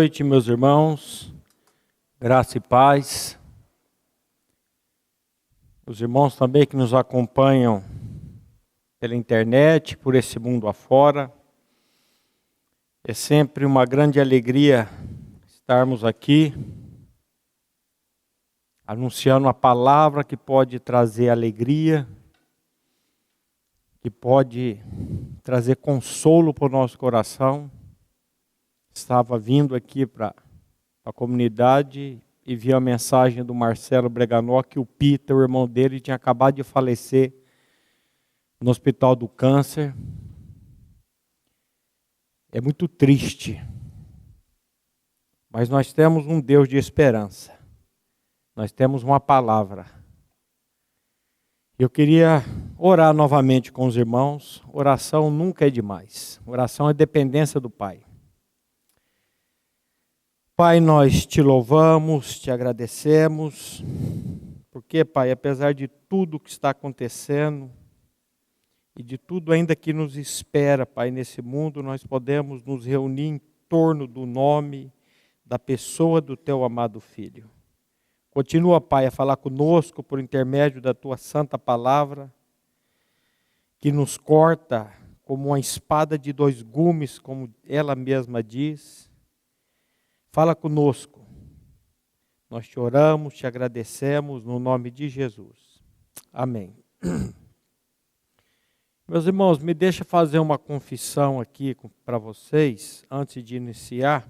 Noite, meus irmãos. Graça e paz. Os irmãos também que nos acompanham pela internet, por esse mundo afora. É sempre uma grande alegria estarmos aqui anunciando a palavra que pode trazer alegria, que pode trazer consolo para o nosso coração estava vindo aqui para a comunidade e vi a mensagem do Marcelo Breganó que o Peter, o irmão dele, tinha acabado de falecer no Hospital do Câncer. É muito triste. Mas nós temos um Deus de esperança. Nós temos uma palavra. Eu queria orar novamente com os irmãos. Oração nunca é demais. Oração é dependência do Pai. Pai, nós te louvamos, te agradecemos, porque, Pai, apesar de tudo que está acontecendo e de tudo ainda que nos espera, Pai, nesse mundo, nós podemos nos reunir em torno do nome, da pessoa do Teu amado Filho. Continua, Pai, a falar conosco por intermédio da Tua santa palavra, que nos corta como uma espada de dois gumes, como ela mesma diz Fala conosco. Nós te oramos, te agradecemos no nome de Jesus. Amém. Meus irmãos, me deixa fazer uma confissão aqui para vocês, antes de iniciar.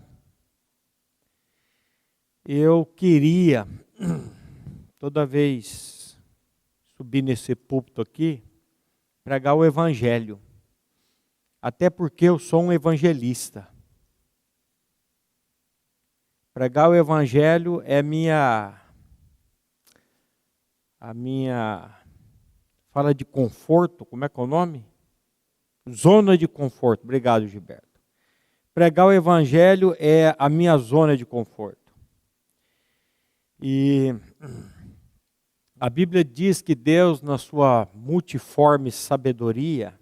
Eu queria, toda vez subir nesse púlpito aqui, pregar o Evangelho. Até porque eu sou um evangelista. Pregar o evangelho é minha a minha fala de conforto, como é que é o nome? Zona de conforto. Obrigado, Gilberto. Pregar o evangelho é a minha zona de conforto. E a Bíblia diz que Deus, na sua multiforme sabedoria,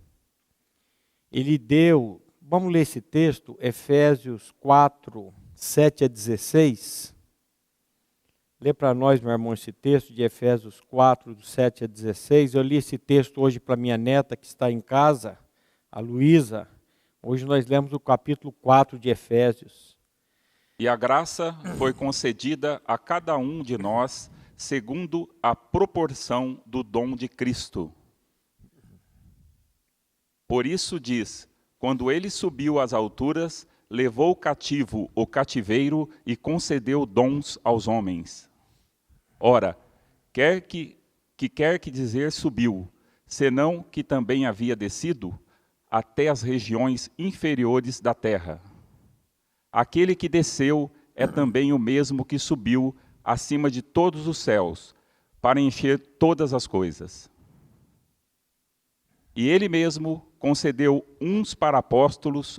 ele deu, vamos ler esse texto, Efésios 4, 7 a 16. Lê para nós, meu irmão, esse texto de Efésios 4, do 7 a 16. Eu li esse texto hoje para minha neta que está em casa, a Luísa. Hoje nós lemos o capítulo 4 de Efésios. E a graça foi concedida a cada um de nós segundo a proporção do dom de Cristo. Por isso diz: quando ele subiu às alturas, levou cativo o cativeiro e concedeu dons aos homens. Ora, quer que, que quer que dizer subiu, senão que também havia descido até as regiões inferiores da terra. Aquele que desceu é também o mesmo que subiu acima de todos os céus, para encher todas as coisas. E ele mesmo concedeu uns para apóstolos,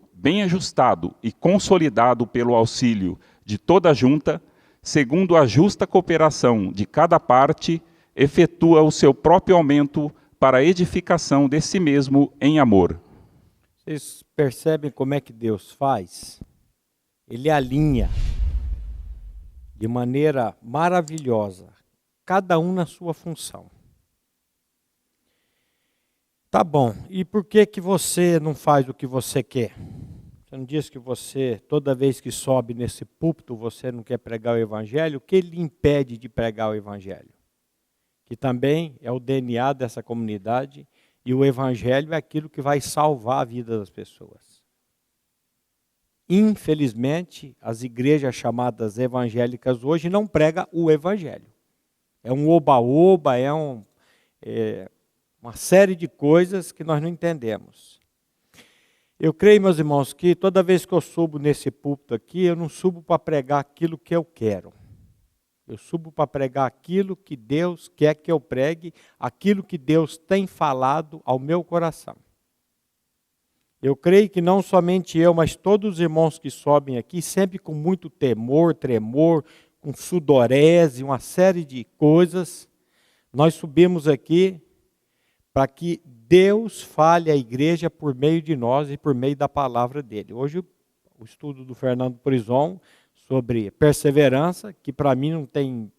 bem ajustado e consolidado pelo auxílio de toda a junta, segundo a justa cooperação de cada parte, efetua o seu próprio aumento para a edificação de si mesmo em amor. Vocês percebem como é que Deus faz? Ele alinha de maneira maravilhosa, cada um na sua função. Tá bom. E por que que você não faz o que você quer? Você não diz que você, toda vez que sobe nesse púlpito, você não quer pregar o Evangelho? O que lhe impede de pregar o Evangelho? Que também é o DNA dessa comunidade e o Evangelho é aquilo que vai salvar a vida das pessoas. Infelizmente, as igrejas chamadas evangélicas hoje não pregam o Evangelho. É um oba-oba, é, um, é uma série de coisas que nós não entendemos. Eu creio, meus irmãos, que toda vez que eu subo nesse púlpito aqui, eu não subo para pregar aquilo que eu quero. Eu subo para pregar aquilo que Deus quer que eu pregue, aquilo que Deus tem falado ao meu coração. Eu creio que não somente eu, mas todos os irmãos que sobem aqui, sempre com muito temor, tremor, com sudorese, uma série de coisas, nós subimos aqui para que Deus fale à igreja por meio de nós e por meio da palavra dele. Hoje, o estudo do Fernando Prison sobre perseverança, que para mim não tem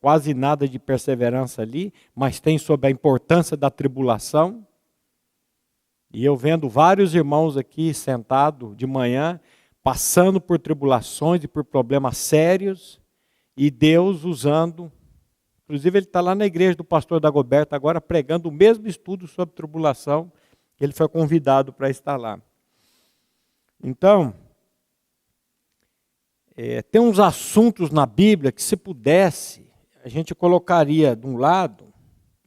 quase nada de perseverança ali, mas tem sobre a importância da tribulação. E eu vendo vários irmãos aqui sentados de manhã, passando por tribulações e por problemas sérios, e Deus usando Inclusive, ele está lá na igreja do pastor Dagoberto agora pregando o mesmo estudo sobre tribulação, ele foi convidado para estar lá. Então, é, tem uns assuntos na Bíblia que, se pudesse, a gente colocaria de um lado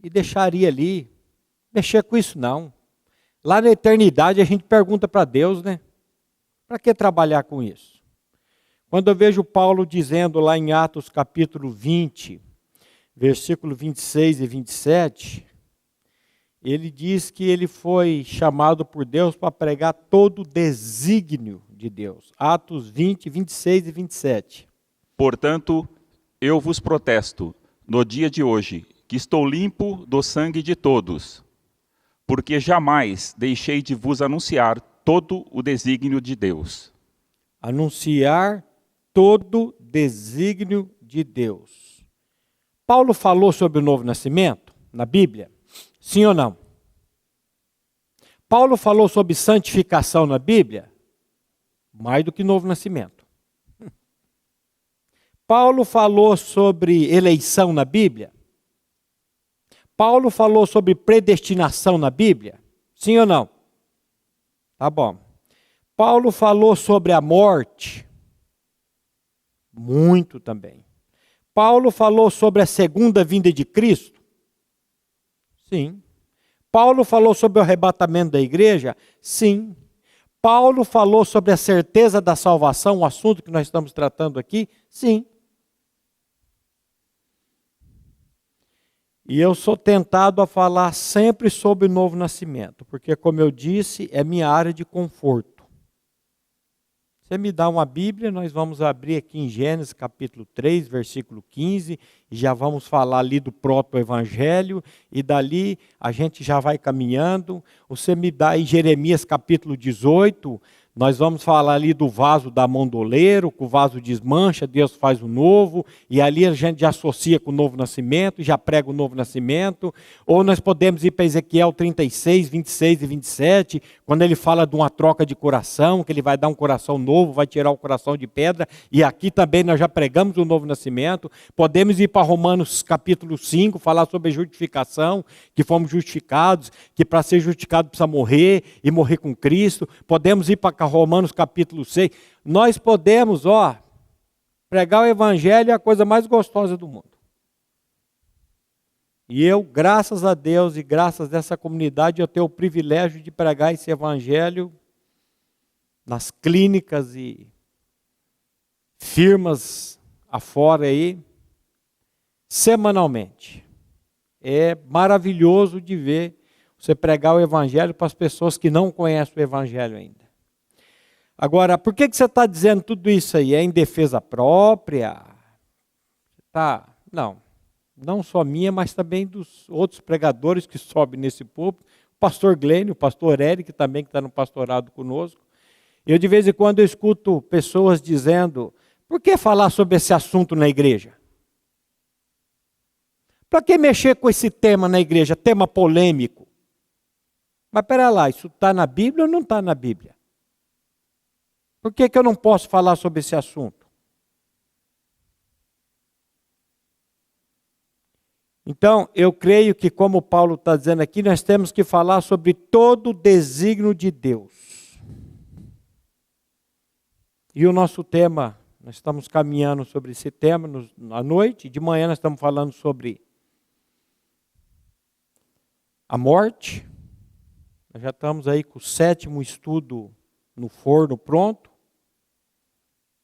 e deixaria ali. Mexer com isso não. Lá na eternidade a gente pergunta para Deus, né? Para que trabalhar com isso? Quando eu vejo Paulo dizendo lá em Atos capítulo 20, versículo 26 e 27, ele diz que ele foi chamado por Deus para pregar todo o desígnio de Deus. Atos 20, 26 e 27. Portanto, eu vos protesto, no dia de hoje, que estou limpo do sangue de todos, porque jamais deixei de vos anunciar todo o desígnio de Deus. Anunciar todo desígnio de Deus. Paulo falou sobre o novo nascimento na Bíblia? Sim ou não? Paulo falou sobre santificação na Bíblia? Mais do que novo nascimento. Paulo falou sobre eleição na Bíblia? Paulo falou sobre predestinação na Bíblia? Sim ou não? Tá bom. Paulo falou sobre a morte? Muito também. Paulo falou sobre a segunda vinda de Cristo? Sim. Paulo falou sobre o arrebatamento da igreja? Sim. Paulo falou sobre a certeza da salvação, o assunto que nós estamos tratando aqui? Sim. E eu sou tentado a falar sempre sobre o novo nascimento, porque, como eu disse, é minha área de conforto. Você me dá uma Bíblia, nós vamos abrir aqui em Gênesis capítulo 3, versículo 15, e já vamos falar ali do proto-evangelho, e dali a gente já vai caminhando. Você me dá em Jeremias capítulo 18, nós vamos falar ali do vaso da mondoleiro, que o vaso desmancha, Deus faz o novo, e ali a gente já associa com o novo nascimento, já prega o novo nascimento. Ou nós podemos ir para Ezequiel 36, 26 e 27, quando ele fala de uma troca de coração, que ele vai dar um coração novo, vai tirar o coração de pedra, e aqui também nós já pregamos o novo nascimento. Podemos ir para Romanos capítulo 5, falar sobre a justificação, que fomos justificados, que para ser justificado precisa morrer e morrer com Cristo. Podemos ir para Romanos capítulo 6, nós podemos, ó, pregar o evangelho é a coisa mais gostosa do mundo. E eu, graças a Deus e graças a essa comunidade, eu tenho o privilégio de pregar esse evangelho nas clínicas e firmas afora aí, semanalmente. É maravilhoso de ver você pregar o evangelho para as pessoas que não conhecem o evangelho ainda. Agora, por que, que você está dizendo tudo isso aí? É em defesa própria? Tá, não. Não só minha, mas também dos outros pregadores que sobem nesse púlpito. O pastor Glênio, o pastor Eric também, que está no pastorado conosco. Eu, de vez em quando, escuto pessoas dizendo: por que falar sobre esse assunto na igreja? Para que mexer com esse tema na igreja? Tema polêmico. Mas pera lá, isso está na Bíblia ou não está na Bíblia? Por que, que eu não posso falar sobre esse assunto? Então, eu creio que, como Paulo está dizendo aqui, nós temos que falar sobre todo o desígnio de Deus. E o nosso tema, nós estamos caminhando sobre esse tema à noite, de manhã nós estamos falando sobre a morte. Nós já estamos aí com o sétimo estudo no forno pronto,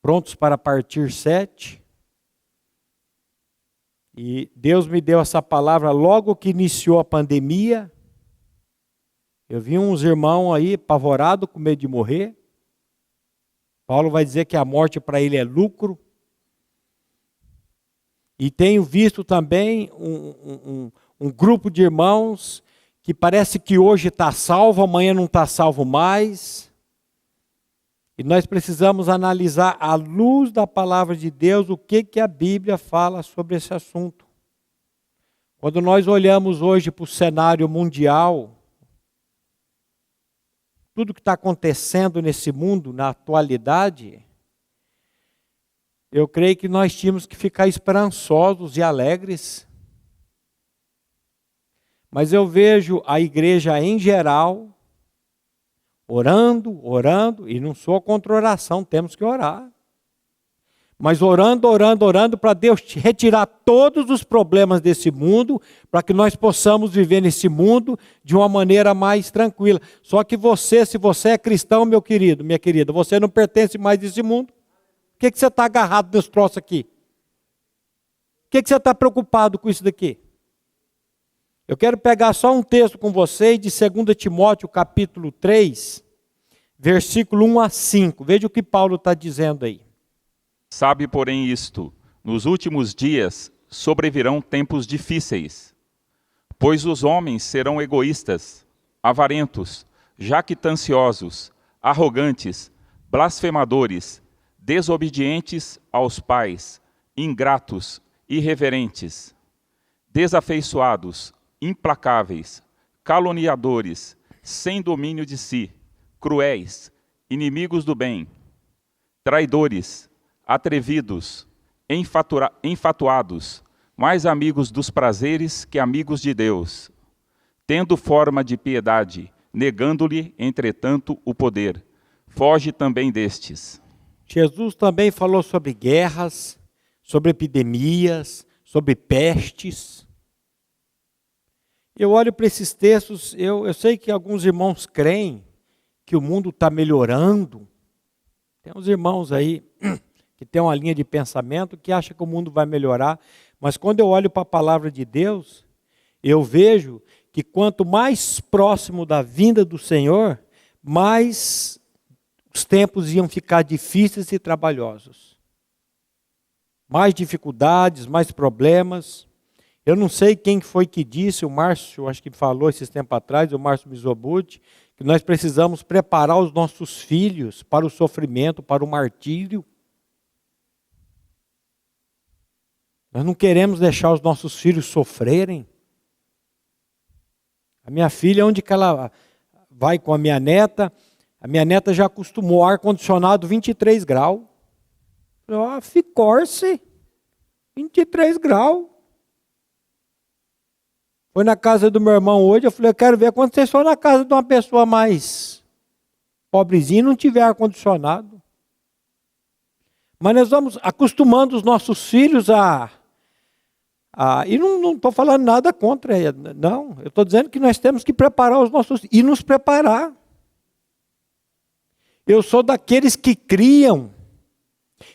prontos para partir sete. E Deus me deu essa palavra logo que iniciou a pandemia. Eu vi uns irmãos aí apavorados, com medo de morrer. Paulo vai dizer que a morte para ele é lucro. E tenho visto também um, um, um grupo de irmãos que parece que hoje está salvo, amanhã não está salvo mais. E nós precisamos analisar, à luz da palavra de Deus, o que, que a Bíblia fala sobre esse assunto. Quando nós olhamos hoje para o cenário mundial, tudo que está acontecendo nesse mundo, na atualidade, eu creio que nós tínhamos que ficar esperançosos e alegres. Mas eu vejo a igreja em geral orando, orando, e não sou contra oração, temos que orar. Mas orando, orando, orando para Deus retirar todos os problemas desse mundo, para que nós possamos viver nesse mundo de uma maneira mais tranquila. Só que você, se você é cristão, meu querido, minha querida, você não pertence mais a esse mundo. Por que, que você está agarrado nesse troço aqui? Por que, que você está preocupado com isso daqui? Eu quero pegar só um texto com vocês de 2 Timóteo, capítulo 3, versículo 1 a 5. Veja o que Paulo está dizendo aí. Sabe, porém, isto: nos últimos dias sobrevirão tempos difíceis, pois os homens serão egoístas, avarentos, jactanciosos, arrogantes, blasfemadores, desobedientes aos pais, ingratos, irreverentes, desafeiçoados, implacáveis, caluniadores, sem domínio de si, cruéis, inimigos do bem, traidores, atrevidos, enfatuados, mais amigos dos prazeres que amigos de Deus, tendo forma de piedade, negando-lhe, entretanto, o poder. Foge também destes. Jesus também falou sobre guerras, sobre epidemias, sobre pestes. Eu olho para esses textos, eu, eu sei que alguns irmãos creem que o mundo está melhorando. Tem uns irmãos aí que têm uma linha de pensamento que acham que o mundo vai melhorar, mas quando eu olho para a palavra de Deus, eu vejo que quanto mais próximo da vinda do Senhor, mais os tempos iam ficar difíceis e trabalhosos. Mais dificuldades, mais problemas. Eu não sei quem foi que disse, o Márcio, acho que falou esses tempos atrás, o Márcio Mizobuti, que nós precisamos preparar os nossos filhos para o sofrimento, para o martírio. Nós não queremos deixar os nossos filhos sofrerem. A minha filha, onde que ela vai com a minha neta, a minha neta já acostumou ar-condicionado 23 graus. Ficou-se 23 graus. Foi na casa do meu irmão hoje, eu falei, eu quero ver vocês for na casa de uma pessoa mais pobrezinha não tiver ar-condicionado. Mas nós vamos acostumando os nossos filhos a. a e não estou falando nada contra, não. Eu estou dizendo que nós temos que preparar os nossos. e nos preparar. Eu sou daqueles que criam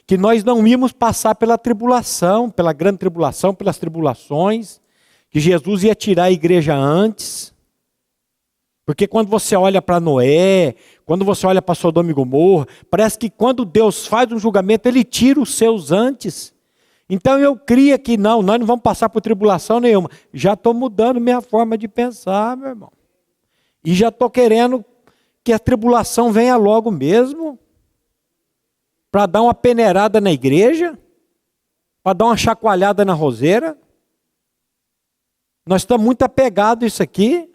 que nós não íamos passar pela tribulação, pela grande tribulação, pelas tribulações que Jesus ia tirar a igreja antes. Porque quando você olha para Noé, quando você olha para Sodoma e Gomorra, parece que quando Deus faz um julgamento, ele tira os seus antes. Então eu cria que não, nós não vamos passar por tribulação nenhuma. Já estou mudando minha forma de pensar, meu irmão. E já estou querendo que a tribulação venha logo mesmo. Para dar uma peneirada na igreja, para dar uma chacoalhada na roseira. Nós estamos muito apegados a isso aqui.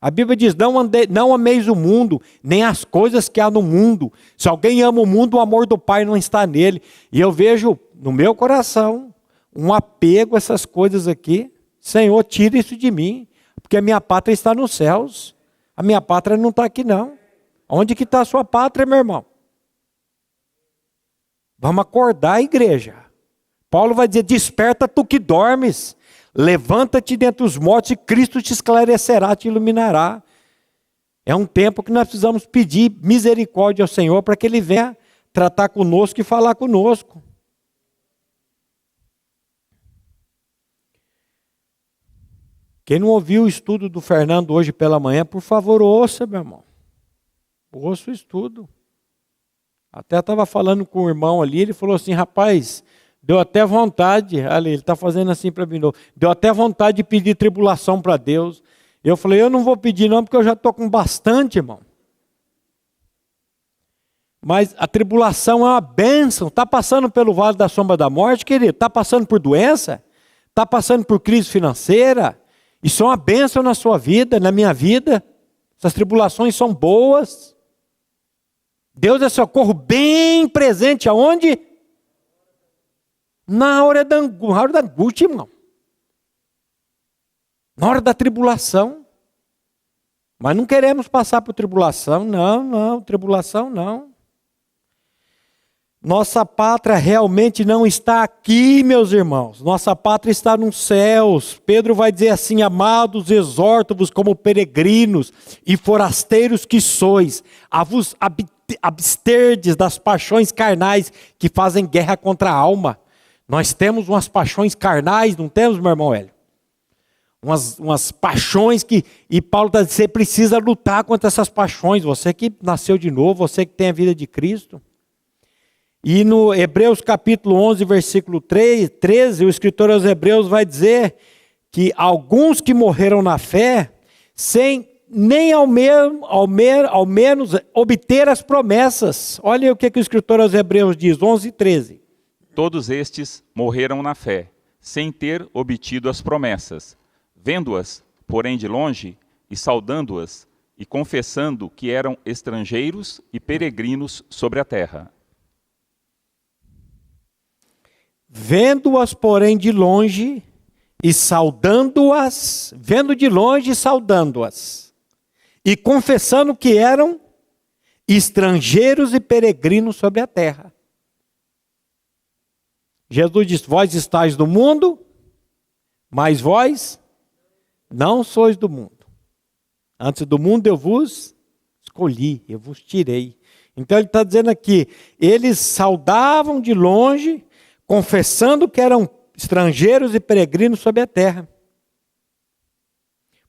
A Bíblia diz: não, ande, não ameis o mundo, nem as coisas que há no mundo. Se alguém ama o mundo, o amor do Pai não está nele. E eu vejo no meu coração um apego a essas coisas aqui. Senhor, tira isso de mim, porque a minha pátria está nos céus. A minha pátria não está aqui, não. Onde que está a sua pátria, meu irmão? Vamos acordar, igreja. Paulo vai dizer: desperta tu que dormes. Levanta-te dentre os mortos e Cristo te esclarecerá, te iluminará. É um tempo que nós precisamos pedir misericórdia ao Senhor para que Ele venha tratar conosco e falar conosco. Quem não ouviu o estudo do Fernando hoje pela manhã, por favor, ouça, meu irmão. Ouça o estudo. Até estava falando com o irmão ali, ele falou assim: rapaz, Deu até vontade, ali, ele está fazendo assim para mim, deu até vontade de pedir tribulação para Deus. Eu falei, eu não vou pedir não, porque eu já estou com bastante, irmão. Mas a tribulação é uma bênção. Está passando pelo vale da sombra da morte, querido? Está passando por doença? Está passando por crise financeira? Isso é uma bênção na sua vida, na minha vida. Essas tribulações são boas. Deus é socorro bem presente aonde? Na hora da, angústia, irmão. Na hora da tribulação. Mas não queremos passar por tribulação, não, não, tribulação não. Nossa pátria realmente não está aqui, meus irmãos. Nossa pátria está nos céus. Pedro vai dizer assim: Amados, exorto-vos como peregrinos e forasteiros que sois, a vos absterdes das paixões carnais que fazem guerra contra a alma. Nós temos umas paixões carnais, não temos, meu irmão Hélio? Umas, umas paixões que. E Paulo está dizendo: você precisa lutar contra essas paixões. Você que nasceu de novo, você que tem a vida de Cristo. E no Hebreus capítulo 11, versículo 3, 13, o escritor aos Hebreus vai dizer que alguns que morreram na fé, sem nem ao, me, ao, me, ao menos obter as promessas. Olha o que, que o escritor aos Hebreus diz, 11 e 13. Todos estes morreram na fé, sem ter obtido as promessas, vendo-as, porém de longe, e saudando-as, e confessando que eram estrangeiros e peregrinos sobre a terra. Vendo-as, porém, de longe, e saudando-as, vendo de longe e saudando-as, e confessando que eram estrangeiros e peregrinos sobre a terra. Jesus disse: Vós estáis do mundo, mas vós não sois do mundo. Antes do mundo eu vos escolhi, eu vos tirei. Então ele está dizendo aqui: eles saudavam de longe, confessando que eram estrangeiros e peregrinos sobre a terra.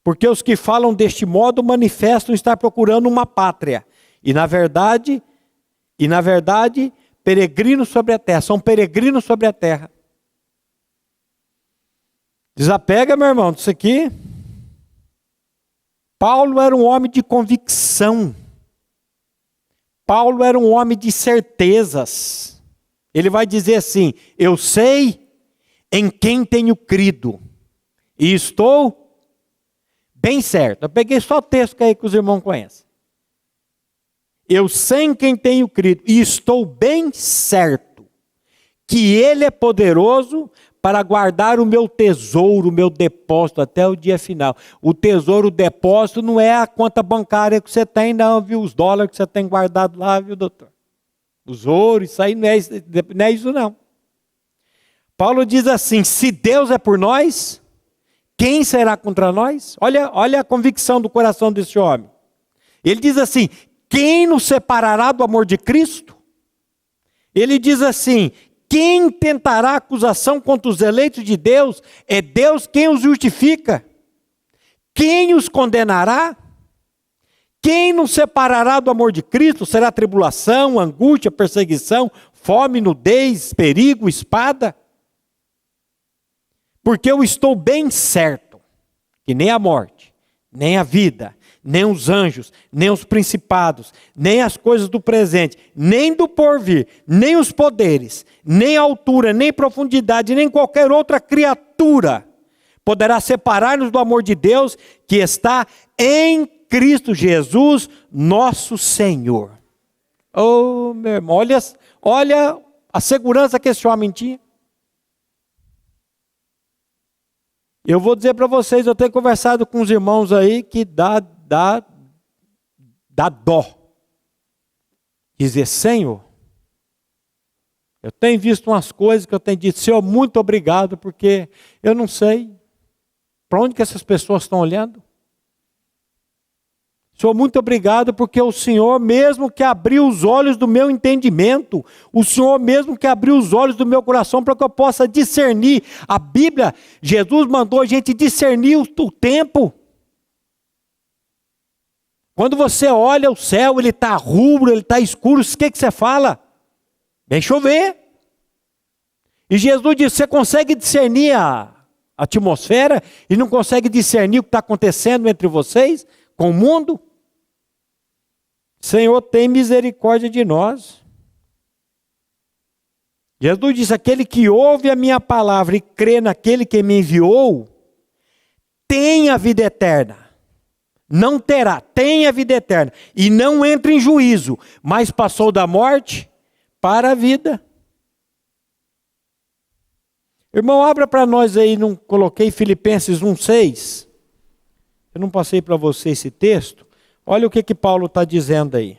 Porque os que falam deste modo manifestam estar procurando uma pátria. E na verdade, e na verdade, peregrinos sobre a terra, são peregrinos sobre a terra. Desapega, meu irmão, disso aqui. Paulo era um homem de convicção. Paulo era um homem de certezas. Ele vai dizer assim: Eu sei em quem tenho crido, e estou bem certo. Eu peguei só o texto aí que os irmãos conhecem. Eu sei em quem tenho crido e estou bem certo que Ele é poderoso para guardar o meu tesouro, o meu depósito até o dia final. O tesouro, o depósito não é a conta bancária que você tem, não, viu? Os dólares que você tem guardado lá, viu, doutor? Os ouros, isso aí não é, não é isso, não. Paulo diz assim: se Deus é por nós, quem será contra nós? Olha, olha a convicção do coração desse homem. Ele diz assim: quem nos separará do amor de Cristo? Ele diz assim: quem tentará acusação contra os eleitos de Deus? É Deus quem os justifica. Quem os condenará? Quem nos separará do amor de Cristo? Será tribulação, angústia, perseguição, fome, nudez, perigo, espada? Porque eu estou bem certo que nem a morte, nem a vida, nem os anjos, nem os principados, nem as coisas do presente, nem do porvir, nem os poderes, nem altura, nem profundidade, nem qualquer outra criatura poderá separar-nos do amor de Deus que está em Cristo Jesus, nosso Senhor. Oh, meu irmão, olha, olha a segurança que esse homem tinha. Eu vou dizer para vocês, eu tenho conversado com os irmãos aí que dá, dá, dá dó. Dizer, Senhor, eu tenho visto umas coisas que eu tenho dito, Senhor, muito obrigado, porque eu não sei para onde que essas pessoas estão olhando. Senhor, muito obrigado, porque o Senhor mesmo que abriu os olhos do meu entendimento, o Senhor mesmo que abriu os olhos do meu coração para que eu possa discernir. A Bíblia, Jesus mandou a gente discernir o, o tempo. Quando você olha o céu, ele está rubro, ele está escuro, o que, que você fala? Vem chover. E Jesus disse: você consegue discernir a atmosfera e não consegue discernir o que está acontecendo entre vocês, com o mundo? Senhor, tem misericórdia de nós. Jesus disse: aquele que ouve a minha palavra e crê naquele que me enviou, tem a vida eterna. Não terá, tem a vida eterna. E não entra em juízo, mas passou da morte para a vida. Irmão, abra para nós aí, não coloquei Filipenses 1,6. Eu não passei para você esse texto. Olha o que, que Paulo está dizendo aí.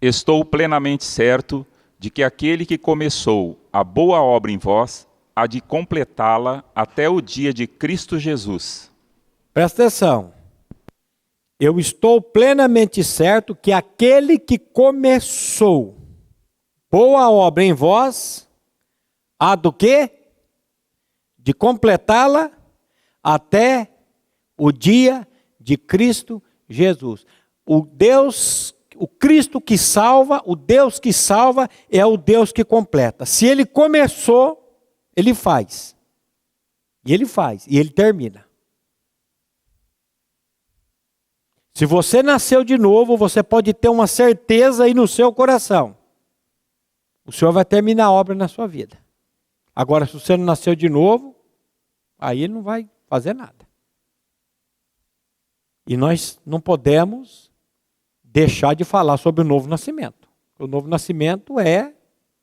Estou plenamente certo de que aquele que começou a boa obra em vós há de completá-la até o dia de Cristo Jesus. Presta atenção. Eu estou plenamente certo que aquele que começou boa obra em vós há do quê? De completá-la até o dia de Cristo Jesus. O Deus, o Cristo que salva, o Deus que salva é o Deus que completa. Se ele começou, ele faz. E ele faz, e ele termina. Se você nasceu de novo, você pode ter uma certeza aí no seu coração. O Senhor vai terminar a obra na sua vida. Agora, se você não nasceu de novo, aí ele não vai fazer nada. E nós não podemos deixar de falar sobre o novo nascimento. O novo nascimento é,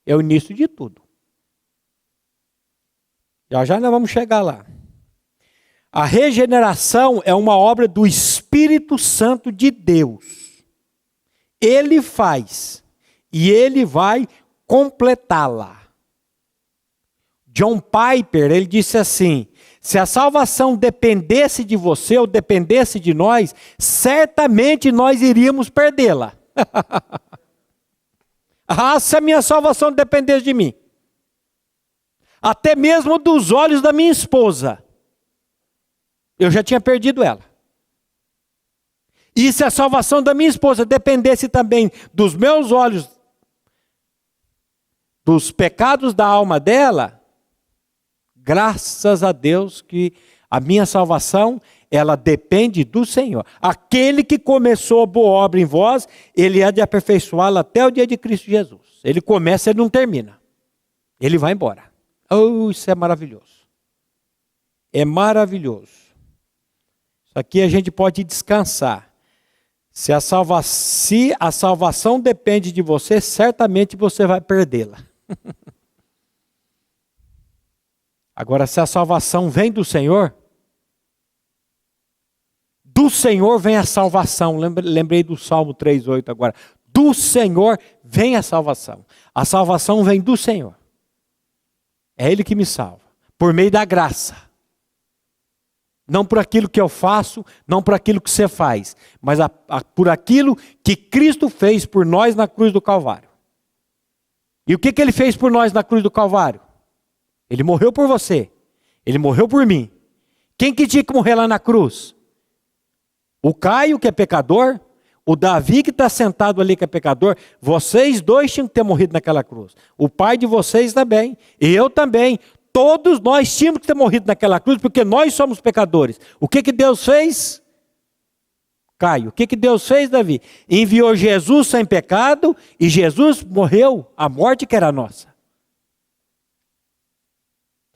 é o início de tudo. Já já nós vamos chegar lá. A regeneração é uma obra do Espírito Santo de Deus. Ele faz e ele vai completá-la. John Piper, ele disse assim: se a salvação dependesse de você ou dependesse de nós, certamente nós iríamos perdê-la. ah, se a minha salvação dependesse de mim, até mesmo dos olhos da minha esposa, eu já tinha perdido ela. E se a salvação da minha esposa dependesse também dos meus olhos, dos pecados da alma dela, Graças a Deus que a minha salvação, ela depende do Senhor. Aquele que começou a boa obra em vós, ele há de aperfeiçoá-la até o dia de Cristo Jesus. Ele começa, ele não termina. Ele vai embora. Oh, isso é maravilhoso. É maravilhoso. Isso aqui a gente pode descansar. Se a, salva se a salvação depende de você, certamente você vai perdê-la. Agora, se a salvação vem do Senhor, do Senhor vem a salvação. Lembrei do Salmo 3,8 agora. Do Senhor vem a salvação. A salvação vem do Senhor. É Ele que me salva, por meio da graça. Não por aquilo que eu faço, não por aquilo que você faz, mas a, a, por aquilo que Cristo fez por nós na cruz do Calvário. E o que, que ele fez por nós na cruz do Calvário? Ele morreu por você. Ele morreu por mim. Quem que tinha que morrer lá na cruz? O Caio, que é pecador, o Davi, que está sentado ali, que é pecador, vocês dois tinham que ter morrido naquela cruz. O pai de vocês também. E eu também. Todos nós tínhamos que ter morrido naquela cruz, porque nós somos pecadores. O que, que Deus fez? Caio, o que, que Deus fez, Davi? Enviou Jesus sem pecado e Jesus morreu a morte que era nossa.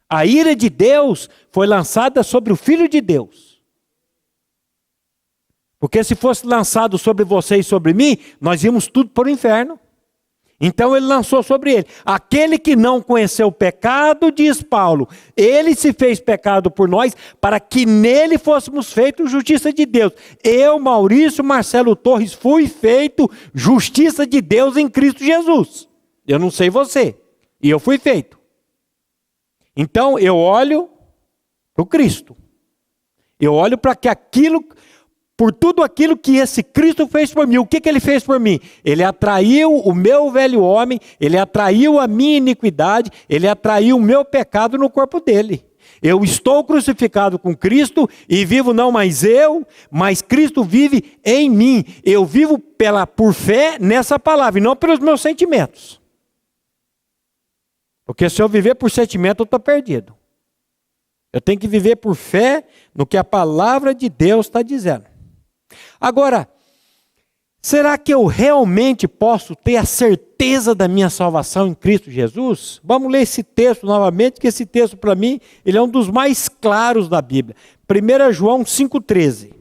A ira de Deus foi lançada sobre o Filho de Deus. Porque se fosse lançado sobre você e sobre mim, nós íamos tudo para o inferno. Então ele lançou sobre ele. Aquele que não conheceu o pecado, diz Paulo, ele se fez pecado por nós, para que nele fôssemos feitos justiça de Deus. Eu, Maurício Marcelo Torres, fui feito justiça de Deus em Cristo Jesus. Eu não sei você, e eu fui feito. Então eu olho para o Cristo. Eu olho para que aquilo por tudo aquilo que esse Cristo fez por mim. O que, que ele fez por mim? Ele atraiu o meu velho homem, ele atraiu a minha iniquidade, ele atraiu o meu pecado no corpo dele. Eu estou crucificado com Cristo e vivo não mais eu, mas Cristo vive em mim. Eu vivo pela por fé nessa palavra e não pelos meus sentimentos. Porque se eu viver por sentimento, eu estou perdido. Eu tenho que viver por fé no que a palavra de Deus está dizendo. Agora, será que eu realmente posso ter a certeza da minha salvação em Cristo Jesus? Vamos ler esse texto novamente, que esse texto para mim, ele é um dos mais claros da Bíblia. 1 João 5:13.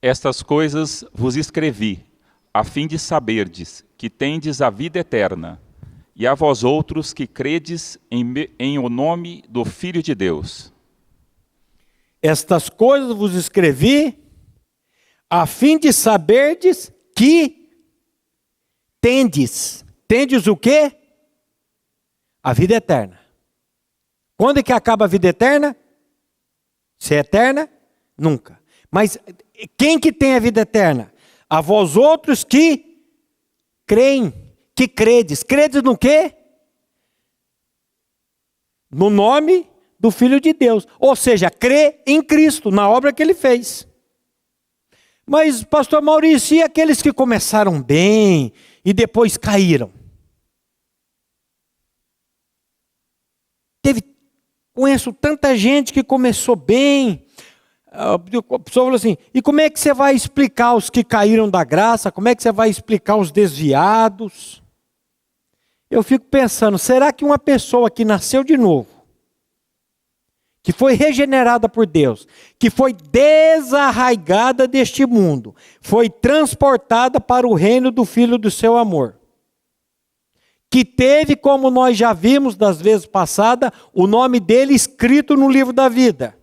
Estas coisas vos escrevi, a fim de saberdes que tendes a vida eterna, e a vós outros que credes em, em o nome do Filho de Deus. Estas coisas vos escrevi a fim de saberdes que tendes. Tendes o quê? A vida eterna. Quando é que acaba a vida eterna? Se é eterna? Nunca. Mas quem que tem a vida eterna? A vós outros que creem, que credes. Credes no quê? No nome do Filho de Deus. Ou seja, crê em Cristo, na obra que ele fez. Mas, pastor Maurício, e aqueles que começaram bem e depois caíram? Teve, conheço tanta gente que começou bem. A pessoa falou assim: e como é que você vai explicar os que caíram da graça? Como é que você vai explicar os desviados? Eu fico pensando: será que uma pessoa que nasceu de novo, que foi regenerada por Deus, que foi desarraigada deste mundo, foi transportada para o reino do Filho do seu amor, que teve, como nós já vimos das vezes passadas, o nome dele escrito no livro da vida.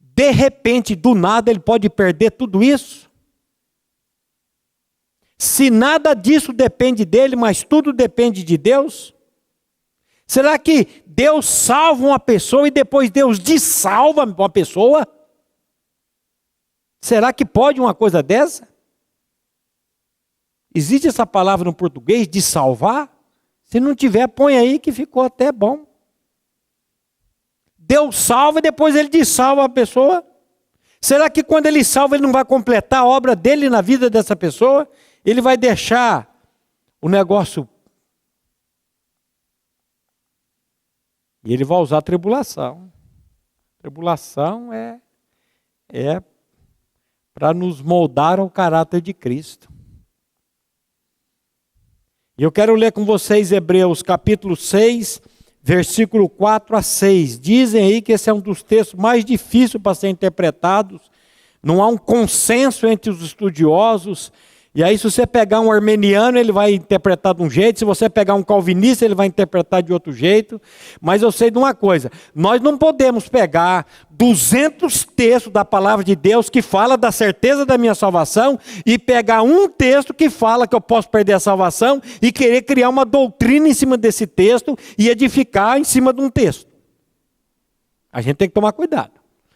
De repente, do nada, ele pode perder tudo isso? Se nada disso depende dele, mas tudo depende de Deus? Será que Deus salva uma pessoa e depois Deus dissalva uma pessoa? Será que pode uma coisa dessa? Existe essa palavra no português de salvar? Se não tiver, põe aí que ficou até bom. Deus salva e depois ele dissalva a pessoa? Será que quando ele salva, ele não vai completar a obra dele na vida dessa pessoa? Ele vai deixar o negócio E ele vai usar tribulação. tribulação é, é para nos moldar ao caráter de Cristo. E eu quero ler com vocês Hebreus capítulo 6, versículo 4 a 6. Dizem aí que esse é um dos textos mais difíceis para ser interpretados. Não há um consenso entre os estudiosos e aí, se você pegar um armeniano, ele vai interpretar de um jeito, se você pegar um calvinista, ele vai interpretar de outro jeito. Mas eu sei de uma coisa: nós não podemos pegar 200 textos da palavra de Deus que fala da certeza da minha salvação e pegar um texto que fala que eu posso perder a salvação e querer criar uma doutrina em cima desse texto e edificar em cima de um texto. A gente tem que tomar cuidado.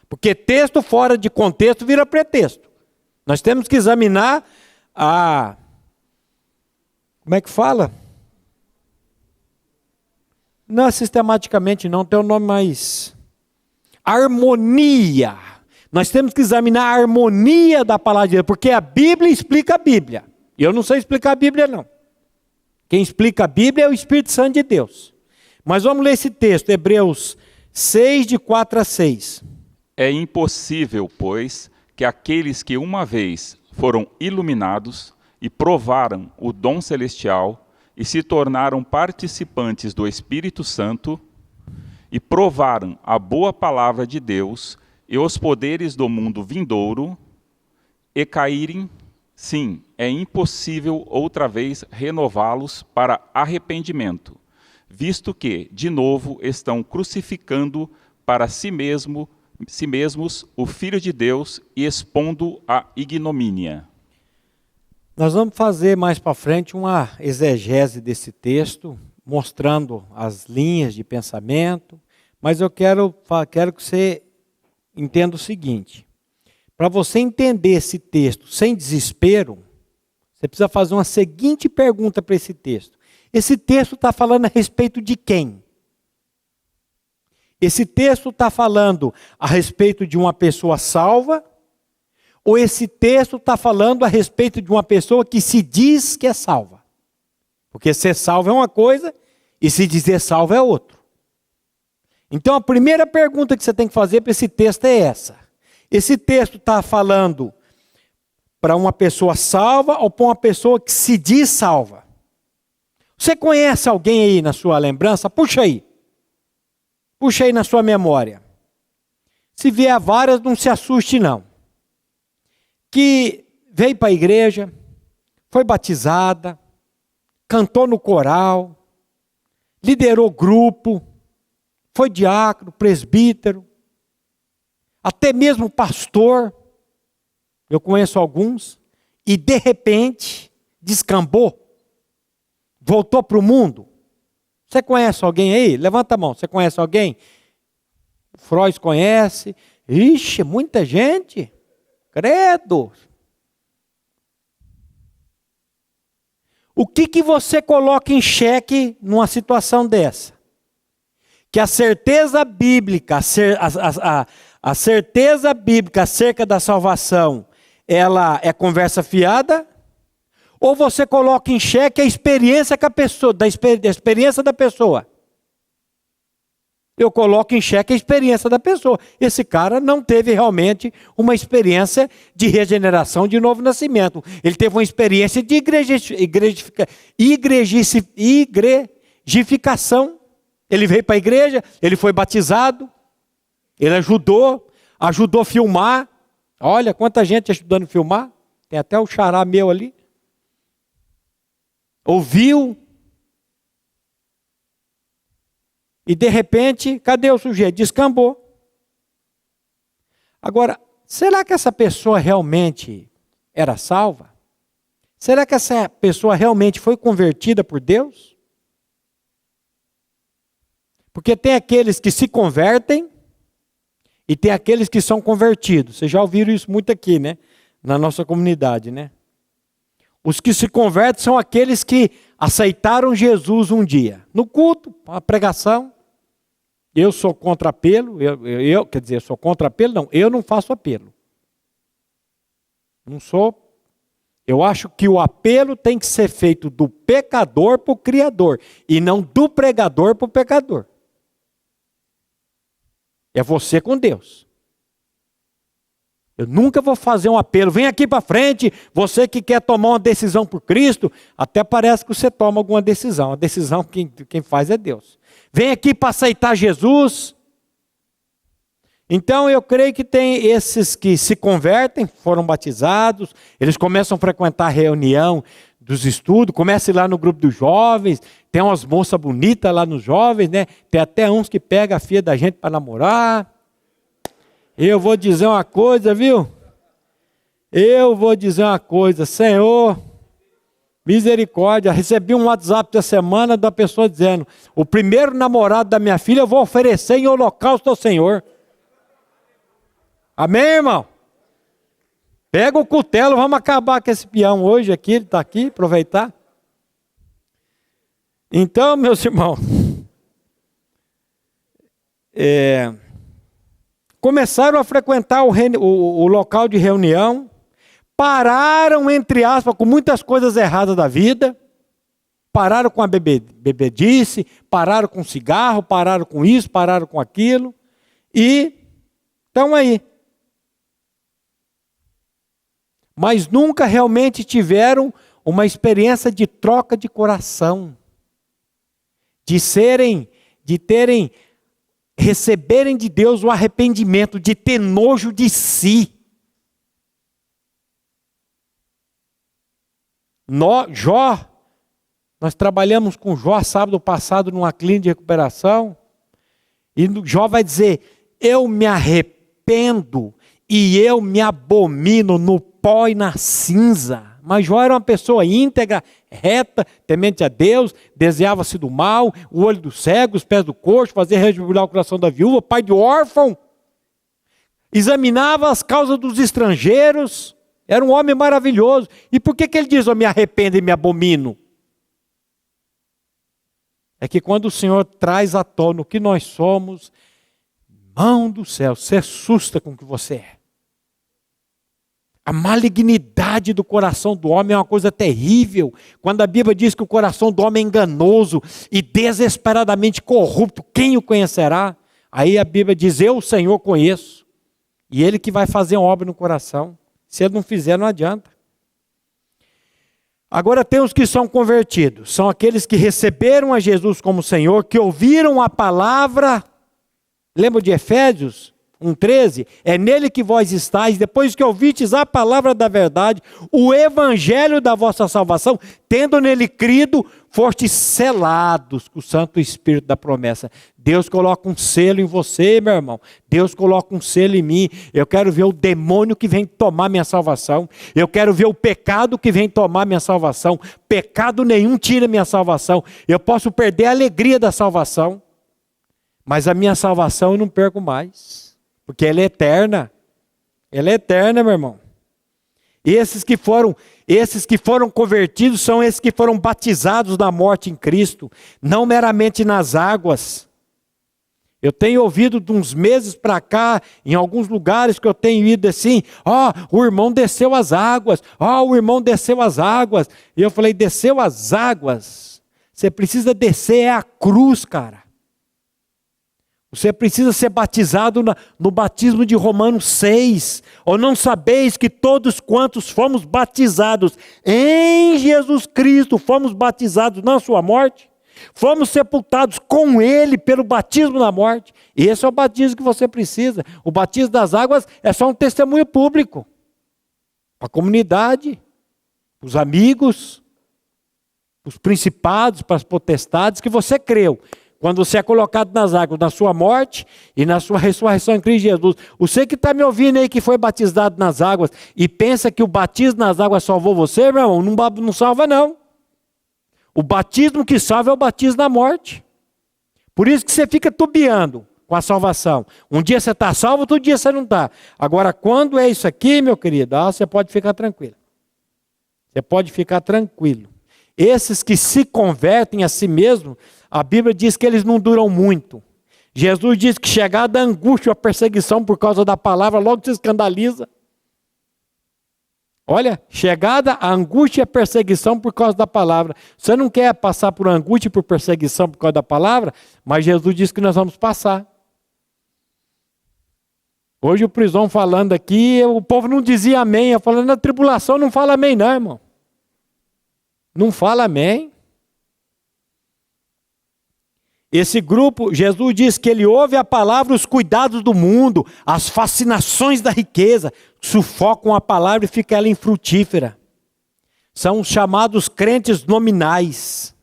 Porque texto fora de contexto vira pretexto. Nós temos que examinar a. Como é que fala? Não sistematicamente, não, tem um nome mais. Harmonia. Nós temos que examinar a harmonia da palavra de Deus, porque a Bíblia explica a Bíblia. Eu não sei explicar a Bíblia, não. Quem explica a Bíblia é o Espírito Santo de Deus. Mas vamos ler esse texto, Hebreus 6, de 4 a 6. É impossível, pois, que aqueles que uma vez foram iluminados e provaram o dom celestial e se tornaram participantes do Espírito Santo e provaram a boa palavra de Deus e os poderes do mundo vindouro e caírem, sim, é impossível outra vez renová-los para arrependimento, visto que, de novo, estão crucificando para si mesmo si mesmos o Filho de Deus e expondo a ignomínia. Nós vamos fazer mais para frente uma exegese desse texto, mostrando as linhas de pensamento, mas eu quero, quero que você entenda o seguinte: para você entender esse texto sem desespero, você precisa fazer uma seguinte pergunta para esse texto. Esse texto está falando a respeito de quem? Esse texto está falando a respeito de uma pessoa salva? Ou esse texto está falando a respeito de uma pessoa que se diz que é salva? Porque ser salvo é uma coisa e se dizer salvo é outra. Então a primeira pergunta que você tem que fazer para esse texto é essa: esse texto está falando para uma pessoa salva ou para uma pessoa que se diz salva? Você conhece alguém aí na sua lembrança? Puxa aí. Puxa aí na sua memória. Se vier várias, não se assuste não. Que veio para a igreja, foi batizada, cantou no coral, liderou grupo, foi diácono, presbítero, até mesmo pastor. Eu conheço alguns, e de repente descambou, voltou para o mundo, você conhece alguém aí? Levanta a mão. Você conhece alguém? Freud conhece. Ixi, muita gente. Credo. O que, que você coloca em xeque numa situação dessa? Que a certeza bíblica, a, a, a, certeza bíblica acerca da salvação, ela é conversa fiada? Ou você coloca em xeque a experiência que a pessoa, da experiência da pessoa. Eu coloco em xeque a experiência da pessoa. Esse cara não teve realmente uma experiência de regeneração, de novo nascimento. Ele teve uma experiência de igrejificação. Ele veio para a igreja, ele foi batizado, ele ajudou, ajudou a filmar. Olha quanta gente ajudando a filmar. Tem até o xará meu ali ouviu, e de repente, cadê o sujeito? Descambou. Agora, será que essa pessoa realmente era salva? Será que essa pessoa realmente foi convertida por Deus? Porque tem aqueles que se convertem e tem aqueles que são convertidos. Vocês já ouviram isso muito aqui, né? Na nossa comunidade, né? Os que se convertem são aqueles que aceitaram Jesus um dia. No culto, a pregação. Eu sou contra apelo, eu, eu, quer dizer, sou contra apelo, não, eu não faço apelo. Não sou. Eu acho que o apelo tem que ser feito do pecador para o Criador, e não do pregador para o pecador. É você com Deus. Eu nunca vou fazer um apelo, vem aqui para frente, você que quer tomar uma decisão por Cristo, até parece que você toma alguma decisão, a decisão quem, quem faz é Deus. Vem aqui para aceitar Jesus. Então eu creio que tem esses que se convertem, foram batizados, eles começam a frequentar a reunião dos estudos, começa lá no grupo dos jovens, tem umas moças bonitas lá nos jovens, né? Tem até uns que pegam a filha da gente para namorar. Eu vou dizer uma coisa, viu? Eu vou dizer uma coisa, Senhor, misericórdia. Recebi um WhatsApp da semana da pessoa dizendo: o primeiro namorado da minha filha eu vou oferecer em holocausto ao Senhor. Amém, irmão? Pega o cutelo, vamos acabar com esse peão hoje aqui, ele está aqui, aproveitar. Então, meus irmãos, é, começaram a frequentar o, o, o local de reunião, pararam, entre aspas, com muitas coisas erradas da vida, pararam com a bebê, bebedice, pararam com cigarro, pararam com isso, pararam com aquilo, e estão aí. Mas nunca realmente tiveram uma experiência de troca de coração, de serem, de terem, receberem de Deus o arrependimento, de ter nojo de si. Jó, nós trabalhamos com Jó sábado passado numa clínica de recuperação, e Jó vai dizer: Eu me arrependo e eu me abomino no pó e na cinza. Mas Jó era uma pessoa íntegra, reta, temente a Deus, desejava-se do mal, o olho do cego, os pés do coxo, fazia rejubilar o coração da viúva, pai de órfão. Examinava as causas dos estrangeiros, era um homem maravilhoso. E por que, que ele diz: Eu me arrependo e me abomino? É que quando o Senhor traz à tona o que nós somos, mão do céu, se assusta com o que você é. A malignidade do coração do homem é uma coisa terrível. Quando a Bíblia diz que o coração do homem é enganoso e desesperadamente corrupto, quem o conhecerá? Aí a Bíblia diz: Eu, Senhor, conheço. E Ele que vai fazer uma obra no coração. Se Ele não fizer, não adianta. Agora tem os que são convertidos, são aqueles que receberam a Jesus como Senhor, que ouviram a palavra. Lembra de Efésios? 1,13, é nele que vós estáis, depois que ouvistes a palavra da verdade, o evangelho da vossa salvação, tendo nele crido, fostes selados com o Santo Espírito da promessa. Deus coloca um selo em você, meu irmão. Deus coloca um selo em mim. Eu quero ver o demônio que vem tomar minha salvação. Eu quero ver o pecado que vem tomar minha salvação. Pecado nenhum tira minha salvação. Eu posso perder a alegria da salvação, mas a minha salvação eu não perco mais. Porque ela é eterna. Ela é eterna, meu irmão. Esses que foram, esses que foram convertidos são esses que foram batizados na morte em Cristo, não meramente nas águas. Eu tenho ouvido de uns meses para cá, em alguns lugares que eu tenho ido assim, ó, oh, o irmão desceu as águas, ó, oh, o irmão desceu as águas. E eu falei, desceu as águas. Você precisa descer é a cruz, cara. Você precisa ser batizado no batismo de Romanos 6. Ou não sabeis que todos quantos fomos batizados em Jesus Cristo, fomos batizados na sua morte? Fomos sepultados com Ele pelo batismo na morte. Esse é o batismo que você precisa. O batismo das águas é só um testemunho público. Para a comunidade, para os amigos, para os principados, para as potestades que você creu. Quando você é colocado nas águas, na sua morte e na sua ressurreição em Cristo Jesus. Você que está me ouvindo aí, que foi batizado nas águas e pensa que o batismo nas águas salvou você, meu irmão, não, não salva não. O batismo que salva é o batismo na morte. Por isso que você fica tubiando com a salvação. Um dia você está salvo, outro dia você não está. Agora, quando é isso aqui, meu querido, ah, você pode ficar tranquilo. Você pode ficar tranquilo. Esses que se convertem a si mesmos a Bíblia diz que eles não duram muito. Jesus diz que chegada a angústia, a perseguição por causa da palavra, logo se escandaliza. Olha, chegada a angústia e a perseguição por causa da palavra. Você não quer passar por angústia e por perseguição por causa da palavra, mas Jesus diz que nós vamos passar. Hoje o prisão falando aqui, o povo não dizia amém. Eu falando na tribulação não fala amém, não, irmão. Não fala amém. Esse grupo, Jesus diz que ele ouve a palavra, os cuidados do mundo, as fascinações da riqueza, sufocam a palavra e fica ela infrutífera. São os chamados crentes nominais.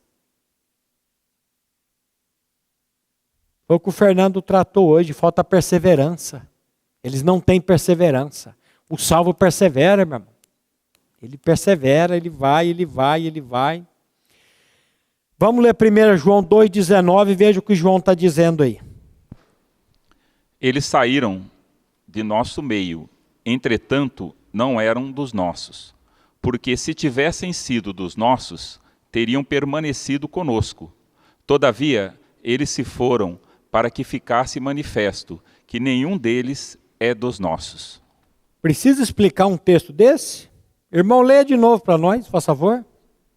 Foi o que o Fernando tratou hoje, falta perseverança. Eles não têm perseverança. O salvo persevera, meu irmão. Ele persevera, ele vai, ele vai, ele vai. Vamos ler 1 João 2,19 e veja o que João está dizendo aí. Eles saíram de nosso meio, entretanto, não eram dos nossos. Porque se tivessem sido dos nossos, teriam permanecido conosco. Todavia, eles se foram para que ficasse manifesto que nenhum deles é dos nossos. Precisa explicar um texto desse? Irmão, leia de novo para nós, por favor.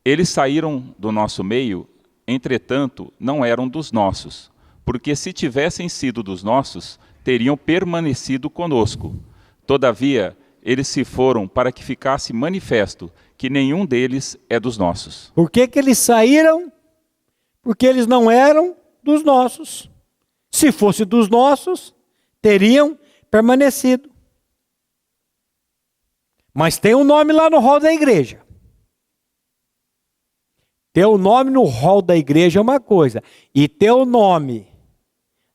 Eles saíram do nosso meio, entretanto, não eram dos nossos, porque se tivessem sido dos nossos, teriam permanecido conosco. Todavia, eles se foram para que ficasse manifesto que nenhum deles é dos nossos. Por que, que eles saíram? Porque eles não eram dos nossos. Se fosse dos nossos, teriam permanecido. Mas tem um nome lá no hall da igreja. Ter o nome no hall da igreja é uma coisa, e ter o nome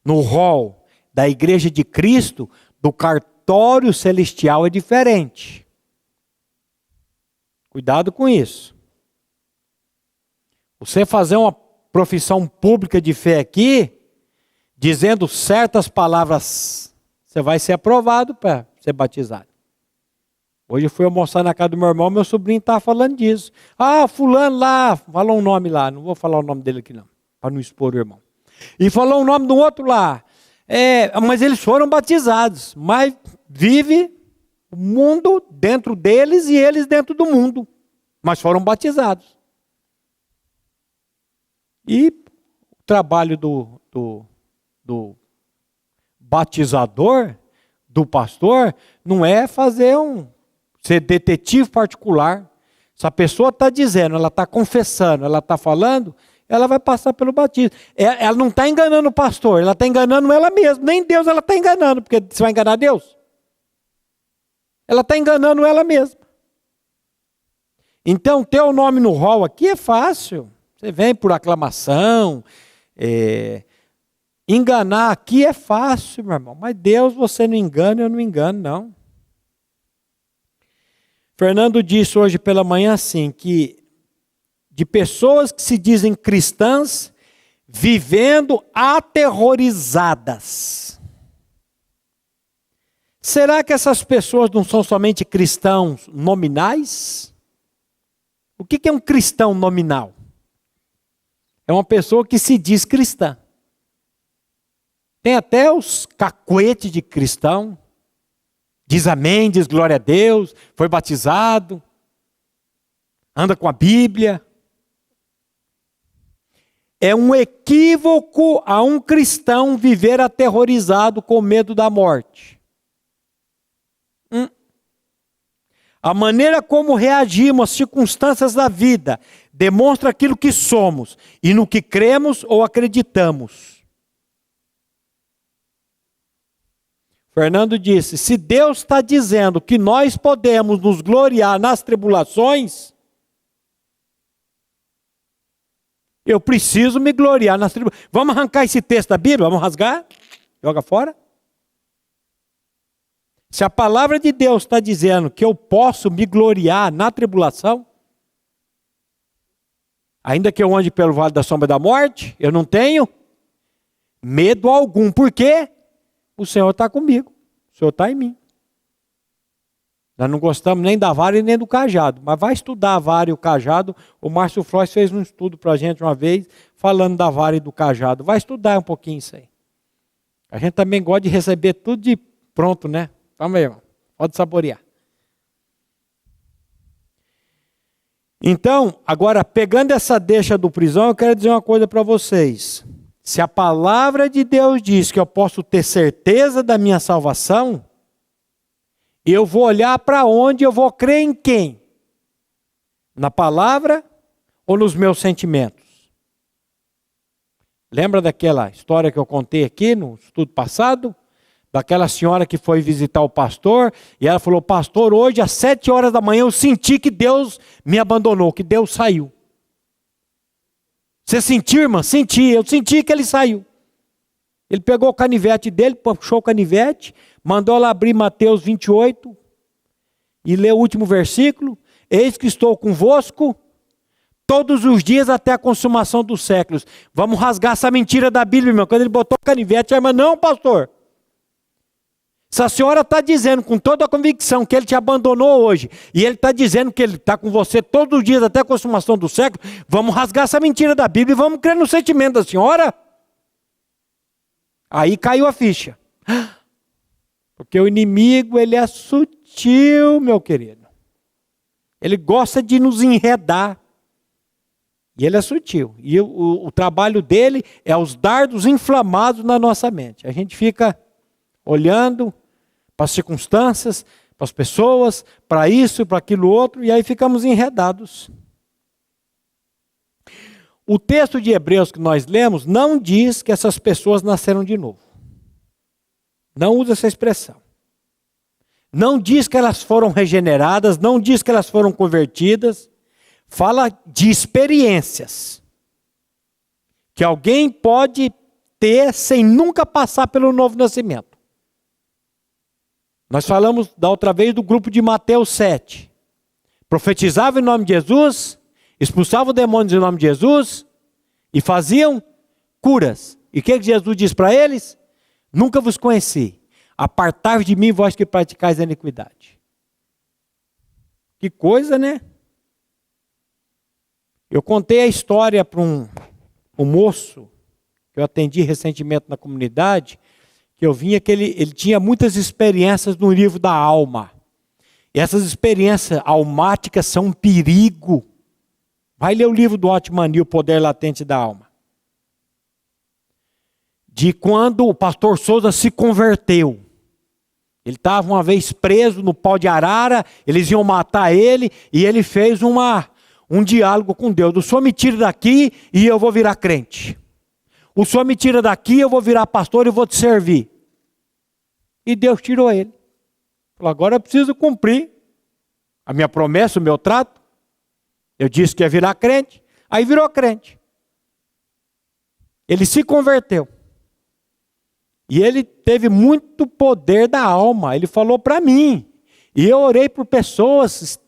no hall da igreja de Cristo, do cartório celestial, é diferente. Cuidado com isso. Você fazer uma profissão pública de fé aqui, dizendo certas palavras, você vai ser aprovado para ser batizado. Hoje eu fui almoçar na casa do meu irmão, meu sobrinho estava falando disso. Ah, fulano lá, falou um nome lá, não vou falar o nome dele aqui não, para não expor o irmão. E falou o nome do outro lá. É, mas eles foram batizados, mas vive o mundo dentro deles e eles dentro do mundo. Mas foram batizados. E o trabalho do, do, do batizador, do pastor, não é fazer um ser detetive particular. Se a pessoa está dizendo, ela está confessando, ela está falando, ela vai passar pelo batismo. É, ela não está enganando o pastor, ela está enganando ela mesma. Nem Deus ela está enganando, porque você vai enganar Deus? Ela está enganando ela mesma. Então, ter o nome no rol aqui é fácil. Você vem por aclamação. É... Enganar aqui é fácil, meu irmão. Mas Deus você não engana, eu não engano, não. Fernando disse hoje pela manhã assim que de pessoas que se dizem cristãs vivendo aterrorizadas. Será que essas pessoas não são somente cristãos nominais? O que é um cristão nominal? É uma pessoa que se diz cristã. Tem até os cacuetes de cristão, diz amém, diz glória a Deus, foi batizado, anda com a Bíblia. É um equívoco a um cristão viver aterrorizado com medo da morte. Hum. A maneira como reagimos às circunstâncias da vida demonstra aquilo que somos e no que cremos ou acreditamos. Fernando disse: se Deus está dizendo que nós podemos nos gloriar nas tribulações, eu preciso me gloriar nas tribulações. Vamos arrancar esse texto da Bíblia? Vamos rasgar? Joga fora? Se a palavra de Deus está dizendo que eu posso me gloriar na tribulação, ainda que eu ande pelo vale da sombra da morte, eu não tenho medo algum. Por quê? O Senhor está comigo, o Senhor está em mim. Nós não gostamos nem da vara e nem do cajado, mas vai estudar a vara e o cajado. O Márcio Floyd fez um estudo para a gente uma vez, falando da vara e do cajado. Vai estudar um pouquinho isso aí. A gente também gosta de receber tudo de pronto, né? Vamos aí, irmão. Pode saborear. Então, agora, pegando essa deixa do prisão, eu quero dizer uma coisa para vocês. Se a palavra de Deus diz que eu posso ter certeza da minha salvação, eu vou olhar para onde eu vou crer em quem? Na palavra ou nos meus sentimentos? Lembra daquela história que eu contei aqui no estudo passado? Daquela senhora que foi visitar o pastor e ela falou: Pastor, hoje às sete horas da manhã eu senti que Deus me abandonou, que Deus saiu. Você sentiu, irmã? Senti. Eu senti que ele saiu. Ele pegou o canivete dele, puxou o canivete, mandou ela abrir Mateus 28 e ler o último versículo. Eis que estou convosco todos os dias até a consumação dos séculos. Vamos rasgar essa mentira da Bíblia, irmão. Quando ele botou o canivete, a irmã, não, pastor. Se a senhora está dizendo com toda a convicção que ele te abandonou hoje, e ele está dizendo que ele está com você todos os dias até a consumação do século, vamos rasgar essa mentira da Bíblia e vamos crer no sentimento da senhora? Aí caiu a ficha. Porque o inimigo, ele é sutil, meu querido. Ele gosta de nos enredar. E ele é sutil. E o, o, o trabalho dele é os dardos inflamados na nossa mente. A gente fica olhando para as circunstâncias, para as pessoas, para isso, para aquilo outro, e aí ficamos enredados. O texto de Hebreus que nós lemos não diz que essas pessoas nasceram de novo. Não usa essa expressão. Não diz que elas foram regeneradas, não diz que elas foram convertidas. Fala de experiências que alguém pode ter sem nunca passar pelo novo nascimento. Nós falamos da outra vez do grupo de Mateus 7. Profetizava em nome de Jesus, expulsavam demônios em nome de Jesus e faziam curas. E o que Jesus diz para eles? Nunca vos conheci. Apartai-vos de mim, vós que praticais a iniquidade. Que coisa, né? Eu contei a história para um, um moço que eu atendi recentemente na comunidade, que eu vinha que ele, ele tinha muitas experiências no livro da alma. E essas experiências almáticas são um perigo. Vai ler o livro do Otmani, O Poder Latente da Alma. De quando o pastor Souza se converteu. Ele estava uma vez preso no pau de arara, eles iam matar ele, e ele fez uma, um diálogo com Deus. O senhor me tira daqui e eu vou virar crente. O senhor me tira daqui, eu vou virar pastor e vou te servir. E Deus tirou ele. Falou, agora eu preciso cumprir a minha promessa, o meu trato. Eu disse que ia virar crente, aí virou crente. Ele se converteu. E ele teve muito poder da alma. Ele falou para mim. E eu orei por pessoas,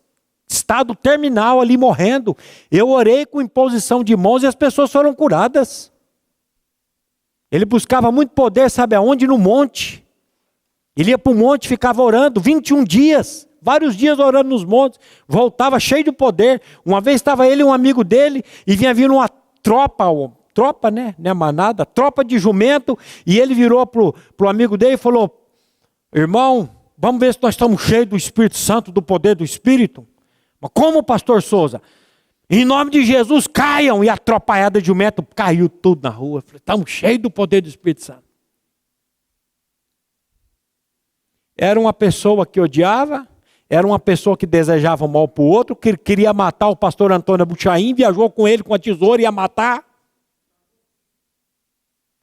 estado terminal ali morrendo. Eu orei com imposição de mãos e as pessoas foram curadas. Ele buscava muito poder, sabe aonde? No monte. Ele ia para o monte, ficava orando 21 dias, vários dias orando nos montes, voltava cheio de poder. Uma vez estava ele e um amigo dele, e vinha vindo uma tropa, tropa, né? Não é manada, tropa de jumento, e ele virou para o amigo dele e falou: Irmão, vamos ver se nós estamos cheios do Espírito Santo, do poder do Espírito. Mas como, pastor Souza? Em nome de Jesus, caiam. E a tropaiada de jumento caiu tudo na rua. Estamos cheios do poder do Espírito Santo. Era uma pessoa que odiava, era uma pessoa que desejava mal para o outro, que queria matar o pastor Antônio Buchaim, viajou com ele com a tesoura e ia matar.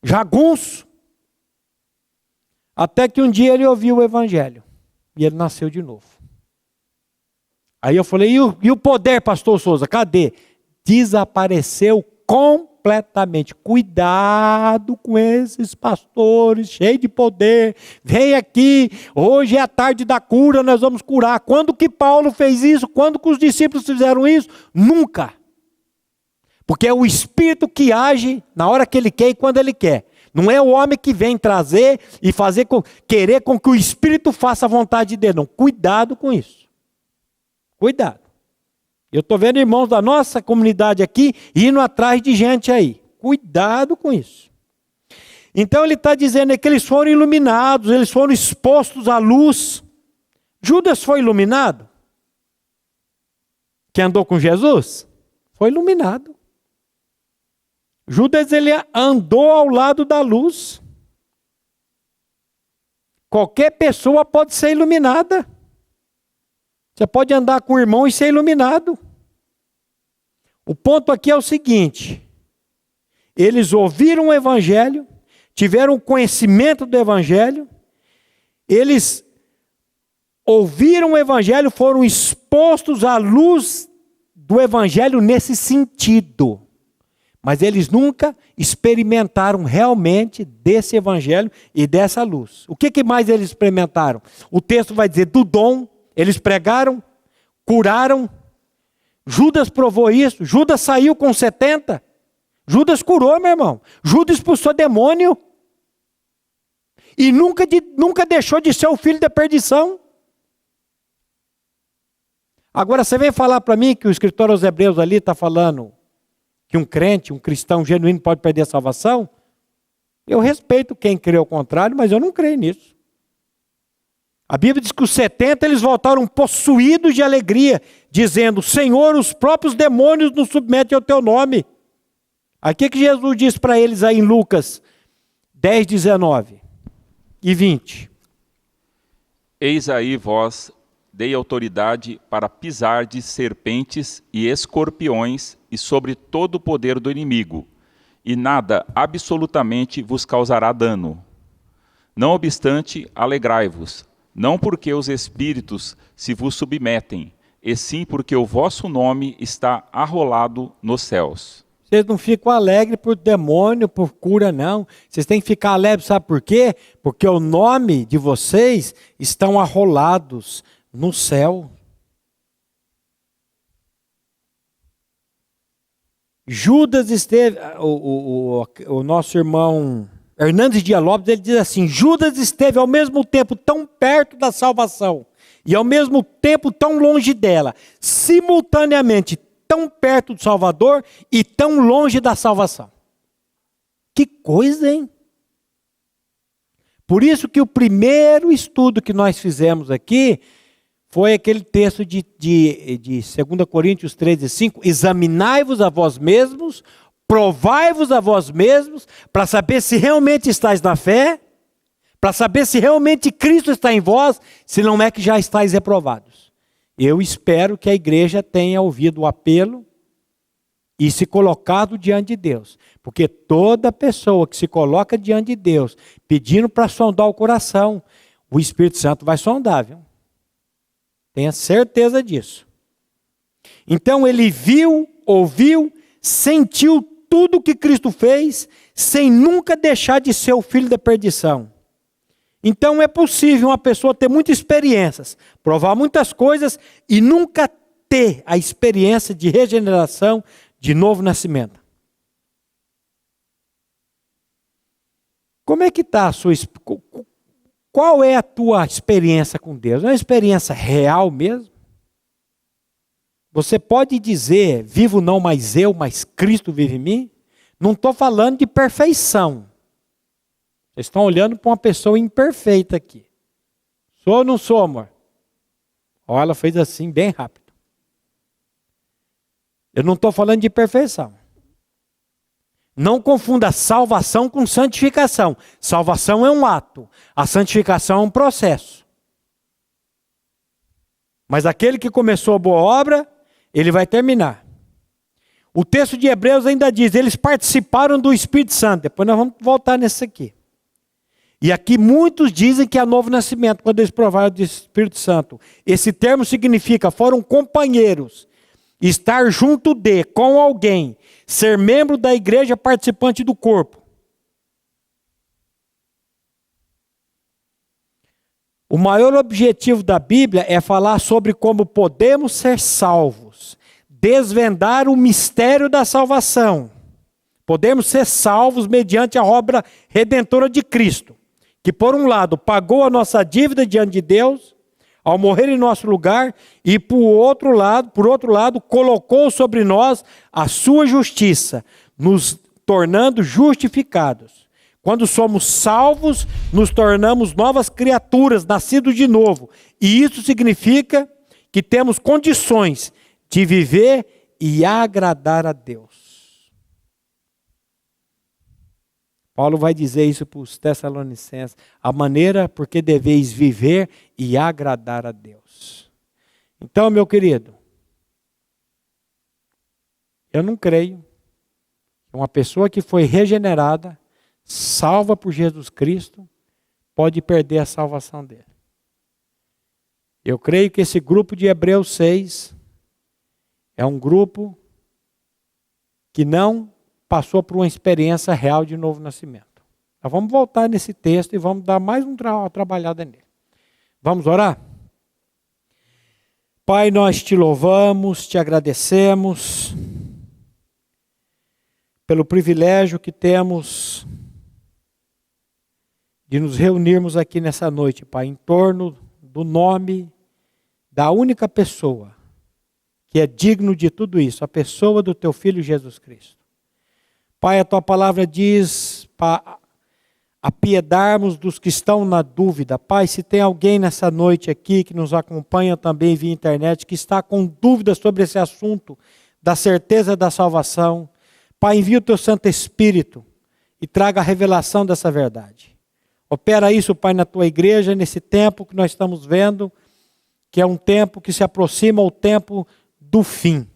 Jagunço. Até que um dia ele ouviu o evangelho. E ele nasceu de novo. Aí eu falei, e o, e o poder, pastor Souza, cadê? Desapareceu completamente. Cuidado com esses pastores cheios de poder. Vem aqui, hoje é a tarde da cura, nós vamos curar. Quando que Paulo fez isso? Quando que os discípulos fizeram isso? Nunca. Porque é o Espírito que age na hora que ele quer e quando ele quer. Não é o homem que vem trazer e fazer com, querer com que o Espírito faça a vontade de Deus. Não, cuidado com isso. Cuidado. Eu estou vendo irmãos da nossa comunidade aqui indo atrás de gente aí. Cuidado com isso. Então ele está dizendo que eles foram iluminados, eles foram expostos à luz. Judas foi iluminado? Que andou com Jesus? Foi iluminado. Judas ele andou ao lado da luz. Qualquer pessoa pode ser iluminada. Você pode andar com o irmão e ser iluminado. O ponto aqui é o seguinte: eles ouviram o evangelho, tiveram conhecimento do evangelho, eles ouviram o evangelho, foram expostos à luz do evangelho nesse sentido. Mas eles nunca experimentaram realmente desse evangelho e dessa luz. O que, que mais eles experimentaram? O texto vai dizer do dom eles pregaram, curaram. Judas provou isso. Judas saiu com 70. Judas curou, meu irmão. Judas expulsou demônio. E nunca, de, nunca deixou de ser o filho da perdição. Agora você vem falar para mim que o escritor aos Hebreus ali está falando que um crente, um cristão genuíno pode perder a salvação? Eu respeito quem crê ao contrário, mas eu não creio nisso. A Bíblia diz que os 70 eles voltaram possuídos de alegria, dizendo: Senhor, os próprios demônios nos submetem ao teu nome. Aqui que Jesus diz para eles aí em Lucas 10, 19 e 20. Eis aí vós dei autoridade para pisar de serpentes e escorpiões e sobre todo o poder do inimigo, e nada absolutamente vos causará dano. Não obstante, alegrai-vos, não porque os espíritos se vos submetem, e sim porque o vosso nome está arrolado nos céus. Vocês não ficam alegres por demônio, por cura, não. Vocês têm que ficar alegres, sabe por quê? Porque o nome de vocês estão arrolados no céu. Judas esteve, o, o, o, o nosso irmão Hernandes de Lopes, ele diz assim: Judas esteve ao mesmo tempo tão perto da salvação e ao mesmo tempo tão longe dela, simultaneamente tão perto do Salvador e tão longe da salvação. Que coisa, hein? Por isso que o primeiro estudo que nós fizemos aqui foi aquele texto de, de, de 2 Coríntios 13, 5: Examinai-vos a vós mesmos, provai-vos a vós mesmos, para saber se realmente estáis na fé, para saber se realmente Cristo está em vós, se não é que já estáis reprovados. Eu espero que a igreja tenha ouvido o apelo e se colocado diante de Deus. Porque toda pessoa que se coloca diante de Deus, pedindo para sondar o coração, o Espírito Santo vai sondar, viu? Tenha certeza disso. Então ele viu, ouviu, sentiu tudo que Cristo fez, sem nunca deixar de ser o filho da perdição. Então é possível uma pessoa ter muitas experiências, provar muitas coisas e nunca ter a experiência de regeneração, de novo nascimento. Como é que está a sua qual é a tua experiência com Deus? É uma experiência real mesmo? Você pode dizer, vivo não mais eu, mas Cristo vive em mim? Não estou falando de perfeição. Vocês estão olhando para uma pessoa imperfeita aqui. Sou ou não sou, amor? Olha, ela fez assim, bem rápido. Eu não estou falando de perfeição. Não confunda salvação com santificação. Salvação é um ato, a santificação é um processo. Mas aquele que começou a boa obra, ele vai terminar. O texto de Hebreus ainda diz: eles participaram do Espírito Santo. Depois nós vamos voltar nesse aqui. E aqui muitos dizem que é novo nascimento, quando eles provaram do Espírito Santo. Esse termo significa foram companheiros, estar junto de, com alguém, ser membro da igreja participante do corpo. O maior objetivo da Bíblia é falar sobre como podemos ser salvos, desvendar o mistério da salvação. Podemos ser salvos mediante a obra redentora de Cristo, que por um lado pagou a nossa dívida diante de Deus ao morrer em nosso lugar, e por outro lado, por outro lado, colocou sobre nós a sua justiça, nos tornando justificados. Quando somos salvos, nos tornamos novas criaturas, nascidos de novo. E isso significa que temos condições de viver e agradar a Deus. Paulo vai dizer isso para os Tessalonicenses, a maneira por que deveis viver e agradar a Deus. Então, meu querido, eu não creio que uma pessoa que foi regenerada, salva por Jesus Cristo, pode perder a salvação dele. Eu creio que esse grupo de Hebreus 6 é um grupo que não passou por uma experiência real de novo nascimento. Vamos voltar nesse texto e vamos dar mais um uma trabalhada nele. Vamos orar? Pai, nós te louvamos, te agradecemos pelo privilégio que temos de nos reunirmos aqui nessa noite, Pai, em torno do nome da única pessoa que é digno de tudo isso, a pessoa do teu filho Jesus Cristo. Pai, a tua palavra diz para apiedarmos dos que estão na dúvida. Pai, se tem alguém nessa noite aqui que nos acompanha também via internet, que está com dúvidas sobre esse assunto da certeza da salvação, Pai, envia o teu Santo Espírito e traga a revelação dessa verdade. Opera isso, Pai, na tua igreja, nesse tempo que nós estamos vendo, que é um tempo que se aproxima ao tempo do fim.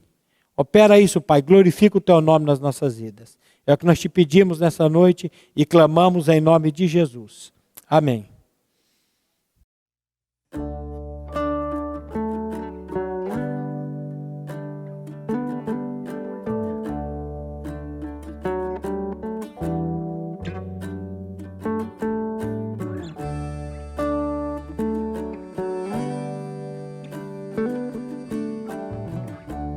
Opera isso, Pai, glorifica o teu nome nas nossas vidas. É o que nós te pedimos nessa noite e clamamos em nome de Jesus. Amém.